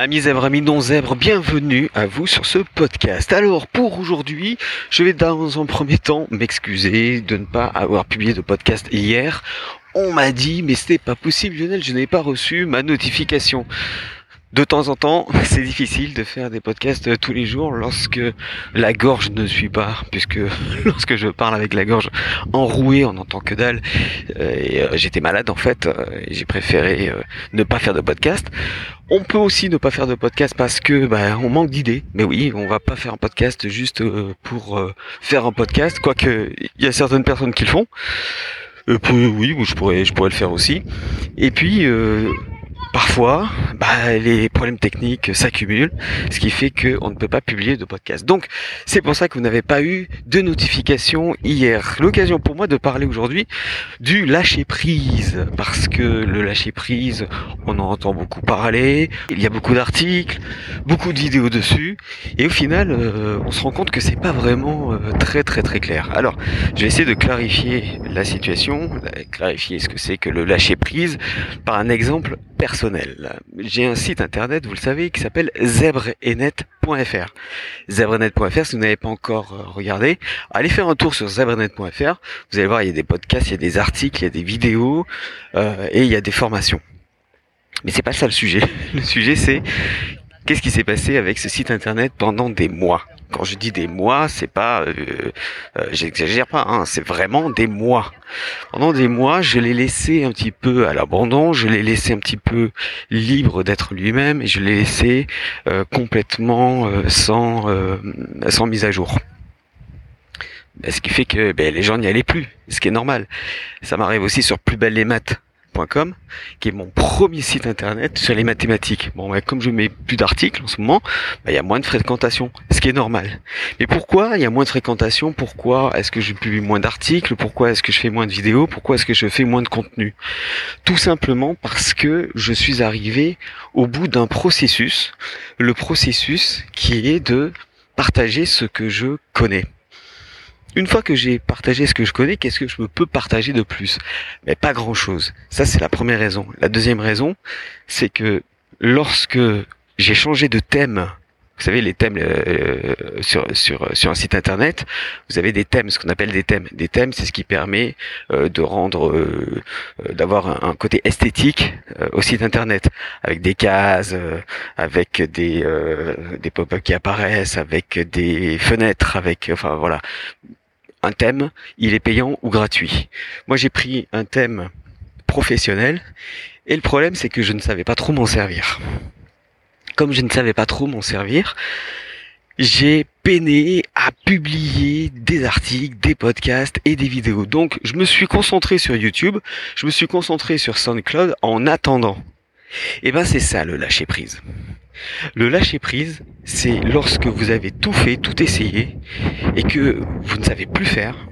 Amis zèbres, amis non zèbres, bienvenue à vous sur ce podcast. Alors pour aujourd'hui, je vais dans un premier temps m'excuser de ne pas avoir publié de podcast hier. On m'a dit mais c'était pas possible Lionel, je n'ai pas reçu ma notification de temps en temps, c'est difficile de faire des podcasts tous les jours lorsque la gorge ne suit pas, puisque lorsque je parle avec la gorge enrouée, on n'entend que dalle. Euh, euh, j'étais malade en fait, euh, j'ai préféré ne pas faire de podcast. On peut aussi ne pas faire de podcast parce que bah, on manque d'idées. Mais oui, on va pas faire un podcast juste pour faire un podcast, quoique il y a certaines personnes qui le font. oui, je pourrais, je pourrais le faire aussi. Et puis parfois, bah, les problèmes techniques s'accumulent, ce qui fait qu'on ne peut pas publier de podcast. Donc, c'est pour ça que vous n'avez pas eu de notification hier. L'occasion pour moi de parler aujourd'hui du lâcher prise, parce que le lâcher prise, on en entend beaucoup parler, il y a beaucoup d'articles, beaucoup de vidéos dessus, et au final, euh, on se rend compte que c'est pas vraiment euh, très très très clair. Alors, je vais essayer de clarifier la situation, clarifier ce que c'est que le lâcher prise par un exemple personnel un site internet, vous le savez, qui s'appelle zebrenet.fr. Zebrenet.fr, si vous n'avez pas encore euh, regardé, allez faire un tour sur zebrenet.fr. Vous allez voir, il y a des podcasts, il y a des articles, il y a des vidéos euh, et il y a des formations. Mais c'est pas ça le sujet. Le sujet, c'est qu'est-ce qui s'est passé avec ce site internet pendant des mois? Quand je dis des mois, c'est pas, euh, euh, j'exagère pas, hein, c'est vraiment des mois. Pendant des mois, je l'ai laissé un petit peu à l'abandon, je l'ai laissé un petit peu libre d'être lui-même et je l'ai laissé euh, complètement sans sans mise à jour. Ce qui fait que ben, les gens n'y allaient plus, ce qui est normal. Ça m'arrive aussi sur Plus belle les maths qui est mon premier site internet sur les mathématiques. Bon, comme je mets plus d'articles en ce moment, bah, il y a moins de fréquentation, ce qui est normal. Mais pourquoi il y a moins de fréquentation Pourquoi est-ce que je publie moins d'articles Pourquoi est-ce que je fais moins de vidéos Pourquoi est-ce que je fais moins de contenu Tout simplement parce que je suis arrivé au bout d'un processus, le processus qui est de partager ce que je connais. Une fois que j'ai partagé ce que je connais, qu'est-ce que je peux partager de plus? Mais pas grand-chose. Ça, c'est la première raison. La deuxième raison, c'est que lorsque j'ai changé de thème, vous savez, les thèmes euh, sur, sur, sur un site internet, vous avez des thèmes, ce qu'on appelle des thèmes. Des thèmes, c'est ce qui permet euh, de rendre, euh, d'avoir un, côté esthétique au site internet, avec des cases, avec des, des pop-up qui apparaissent, avec des fenêtres, avec, enfin voilà, un thème, il est payant ou gratuit. Moi, j'ai pris un thème professionnel et le problème, c'est que je ne savais pas trop m'en servir. Comme je ne savais pas trop m'en servir, j'ai peiné à publier des articles, des podcasts et des vidéos. Donc, je me suis concentré sur YouTube, je me suis concentré sur SoundCloud en attendant. Et eh ben, c'est ça le lâcher prise. Le lâcher prise, c'est lorsque vous avez tout fait, tout essayé, et que vous ne savez plus faire,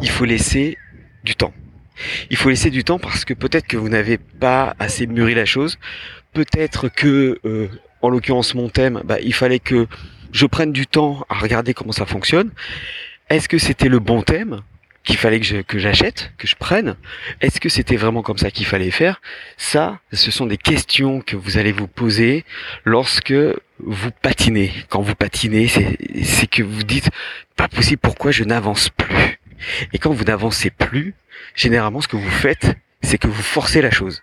il faut laisser du temps. Il faut laisser du temps parce que peut-être que vous n'avez pas assez mûri la chose, peut-être que, euh, en l'occurrence mon thème, bah, il fallait que je prenne du temps à regarder comment ça fonctionne. Est-ce que c'était le bon thème? Qu'il fallait que j'achète, que je prenne Est-ce que c'était vraiment comme ça qu'il fallait faire? Ça, ce sont des questions que vous allez vous poser lorsque vous patinez. Quand vous patinez, c'est que vous dites pas possible, pourquoi je n'avance plus? Et quand vous n'avancez plus, généralement ce que vous faites, c'est que vous forcez la chose.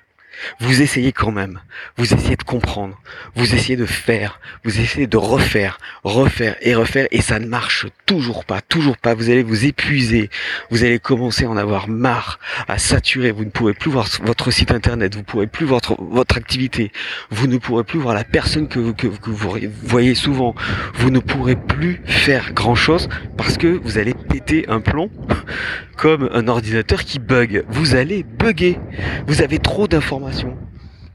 Vous essayez quand même, vous essayez de comprendre, vous essayez de faire, vous essayez de refaire, refaire et refaire et ça ne marche toujours pas, toujours pas. Vous allez vous épuiser, vous allez commencer à en avoir marre, à saturer. Vous ne pourrez plus voir votre site internet, vous ne pourrez plus voir votre, activité, vous ne pourrez plus voir la personne que, que, que vous voyez souvent, vous ne pourrez plus faire grand chose parce que vous allez péter un plomb comme un ordinateur qui bug. Vous allez bugger. Vous avez trop d'informations.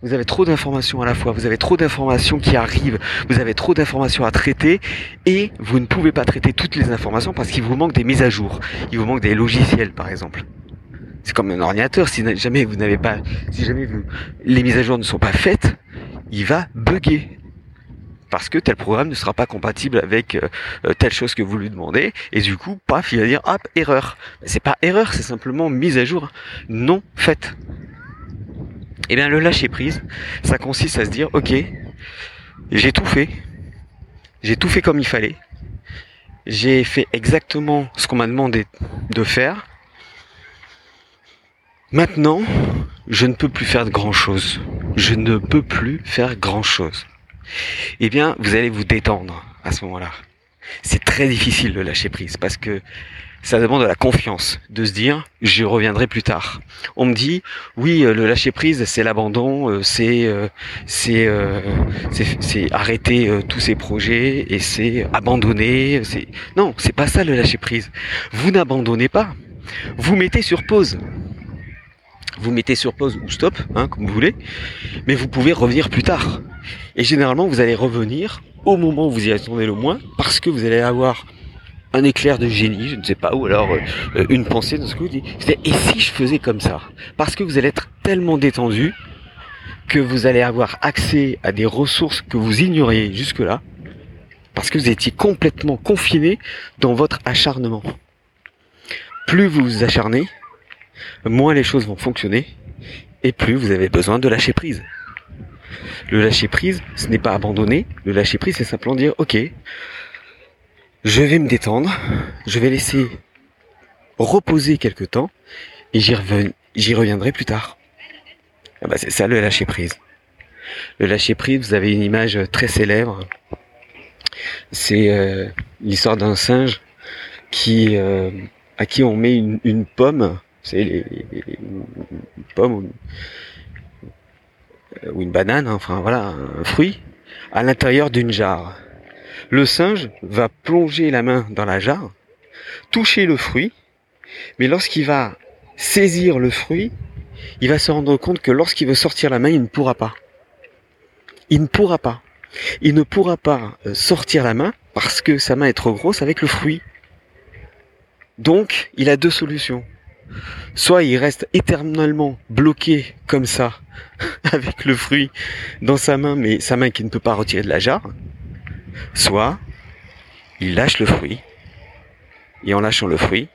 Vous avez trop d'informations à la fois, vous avez trop d'informations qui arrivent, vous avez trop d'informations à traiter. Et vous ne pouvez pas traiter toutes les informations parce qu'il vous manque des mises à jour. Il vous manque des logiciels par exemple. C'est comme un ordinateur, si jamais vous n'avez pas, si jamais les mises à jour ne sont pas faites, il va bugger. Parce que tel programme ne sera pas compatible avec euh, euh, telle chose que vous lui demandez. Et du coup paf il va dire hop erreur. C'est pas erreur c'est simplement mise à jour non faite eh bien le lâcher prise ça consiste à se dire ok j'ai tout fait. J'ai tout fait comme il fallait. J'ai fait exactement ce qu'on m'a demandé de faire. Maintenant, je ne peux plus faire de grand chose. Je ne peux plus faire grand chose. Eh bien, vous allez vous détendre à ce moment-là. C'est très difficile de lâcher prise parce que ça demande de la confiance, de se dire je reviendrai plus tard. On me dit oui, euh, le lâcher prise, c'est l'abandon, euh, c'est euh, c'est c'est arrêter tous ces projets et c'est abandonner. C'est non, c'est pas ça le lâcher prise. Vous n'abandonnez pas, vous mettez sur pause. Vous mettez sur pause ou stop, hein, comme vous voulez, mais vous pouvez revenir plus tard. Et généralement, vous allez revenir au moment où vous y attendez le moins, parce que vous allez avoir un éclair de génie, je ne sais pas, ou alors euh, une pensée dans ce que vous dites. Et si je faisais comme ça Parce que vous allez être tellement détendu que vous allez avoir accès à des ressources que vous ignoriez jusque-là, parce que vous étiez complètement confiné dans votre acharnement. Plus vous vous acharnez, moins les choses vont fonctionner, et plus vous avez besoin de lâcher prise. Le lâcher prise, ce n'est pas abandonner, le lâcher prise, c'est simplement dire, ok, je vais me détendre, je vais laisser reposer quelque temps et j'y, reviendrai plus tard. Ah bah c'est ça le lâcher prise. Le lâcher prise, vous avez une image très célèbre. C'est euh, l'histoire d'un singe qui euh, à qui on met une, pomme, c'est les, une pomme ou, ou une banane, enfin voilà, un fruit, à l'intérieur d'une jarre. Le singe va plonger la main dans la jarre, toucher le fruit, mais lorsqu'il va saisir le fruit, il va se rendre compte que lorsqu'il veut sortir la main, il ne pourra pas. Il ne pourra pas. Il ne pourra pas euh, sortir la main parce que sa main est trop grosse avec le fruit. Donc, il a deux solutions. Soit il reste éternellement bloqué comme ça, avec le fruit dans sa main, mais sa main qui ne peut pas retirer de la jarre, Soit il lâche le fruit, et en lâchant le fruit,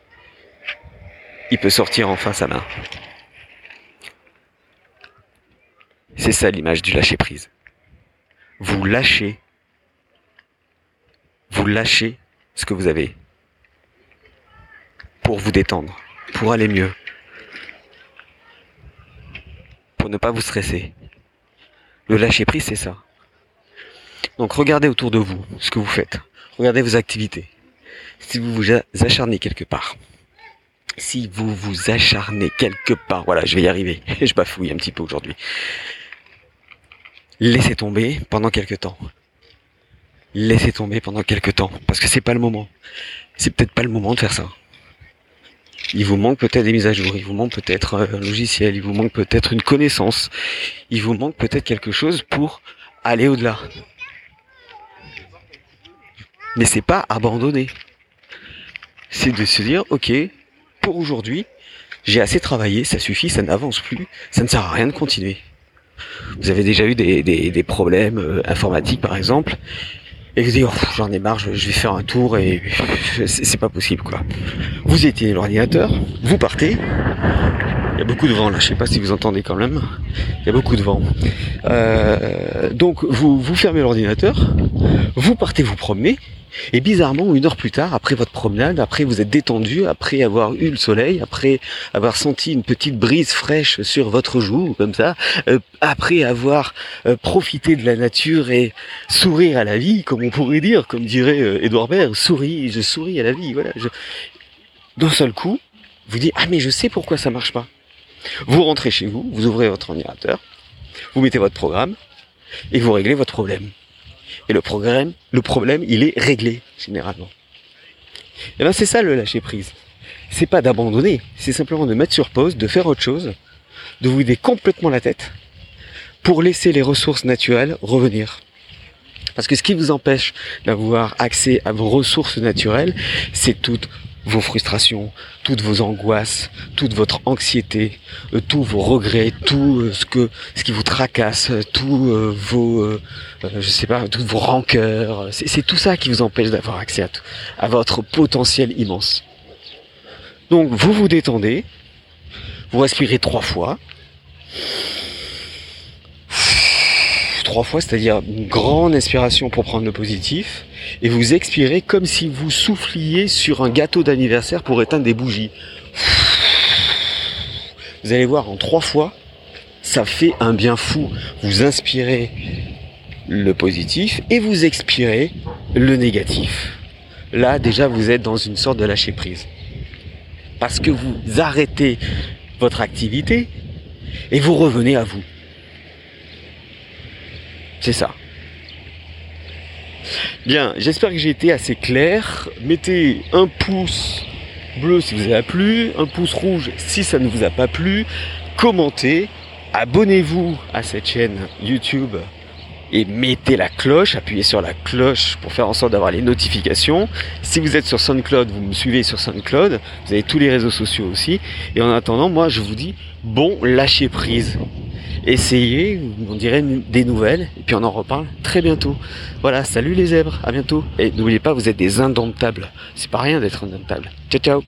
il peut sortir enfin sa main. C'est ça l'image du lâcher prise. Vous lâchez, vous lâchez ce que vous avez pour vous détendre, pour aller mieux, pour ne pas vous stresser. Le lâcher prise, c'est ça. Donc regardez autour de vous ce que vous faites. Regardez vos activités. Si vous vous acharnez quelque part. Si vous vous acharnez quelque part. Voilà, je vais y arriver. je bafouille un petit peu aujourd'hui. Laissez tomber pendant quelques temps. Laissez tomber pendant quelques temps. Parce que c'est pas le moment. C'est peut-être pas le moment de faire ça. Il vous manque peut-être des mises à jour, il vous manque peut-être un logiciel, il vous manque peut-être une connaissance, il vous manque peut-être quelque chose pour aller au-delà. Mais c'est pas abandonner. C'est de se dire, ok, pour aujourd'hui, j'ai assez travaillé, ça suffit, ça n'avance plus, ça ne sert à rien de continuer. Vous avez déjà eu des, problèmes euh, informatiques par exemple, et vous dites oh, j'en ai marre, je, vais faire un tour et c'est pas possible quoi. Vous éteignez l'ordinateur, vous partez. Il y a beaucoup de vent là, je sais pas si vous entendez quand même. Il y a beaucoup de vent. Euh, donc vous vous fermez l'ordinateur, vous partez vous promener, et bizarrement, une heure plus tard, après votre promenade, après vous êtes détendu, après avoir eu le soleil, après avoir senti une petite brise fraîche sur votre joue, comme ça, euh, après avoir euh, profité de la nature et sourire à la vie, comme on pourrait dire, comme dirait euh, Edouard Baird, souris, je souris à la vie, voilà. Je... D'un seul coup, vous dites, ah mais je sais pourquoi ça marche pas. Vous rentrez chez vous, vous ouvrez votre ordinateur, vous mettez votre programme, et vous réglez votre problème. Et le problème, le problème, il est réglé, généralement. Et eh ben, c'est ça le lâcher prise. C'est pas d'abandonner, c'est simplement de mettre sur pause, de faire autre chose, de vous vider complètement la tête pour laisser les ressources naturelles revenir. Parce que ce qui vous empêche d'avoir accès à vos ressources naturelles, c'est toute vos frustrations, toutes vos angoisses, toute votre anxiété, euh, tous vos regrets, tout euh, ce que ce qui vous tracasse, euh, tous vos je sais pas, toutes vos rancœurs, c'est tout ça qui vous empêche d'avoir accès à, tout, à votre potentiel immense. Donc vous vous détendez, vous respirez trois fois. Trois fois, c'est-à-dire une grande inspiration pour prendre le positif, et vous expirez comme si vous souffliez sur un gâteau d'anniversaire pour éteindre des bougies. Vous allez voir en trois fois, ça fait un bien fou. Vous inspirez le positif et vous expirez le négatif. Là, déjà, vous êtes dans une sorte de lâcher prise. Parce que vous arrêtez votre activité et vous revenez à vous. C'est ça. Bien, j'espère que j'ai été assez clair. Mettez un pouce bleu si vous a plu, un pouce rouge si ça ne vous a pas plu. Commentez, abonnez-vous à cette chaîne YouTube et mettez la cloche, appuyez sur la cloche pour faire en sorte d'avoir les notifications. Si vous êtes sur SoundCloud, vous me suivez sur SoundCloud, vous avez tous les réseaux sociaux aussi. Et en attendant, moi je vous dis, bon, lâchez prise. Essayez, on dirait des nouvelles, et puis on en reparle très bientôt. Voilà, salut les zèbres, à bientôt. Et n'oubliez pas, vous êtes des indomptables. C'est pas rien d'être indomptable. Ciao ciao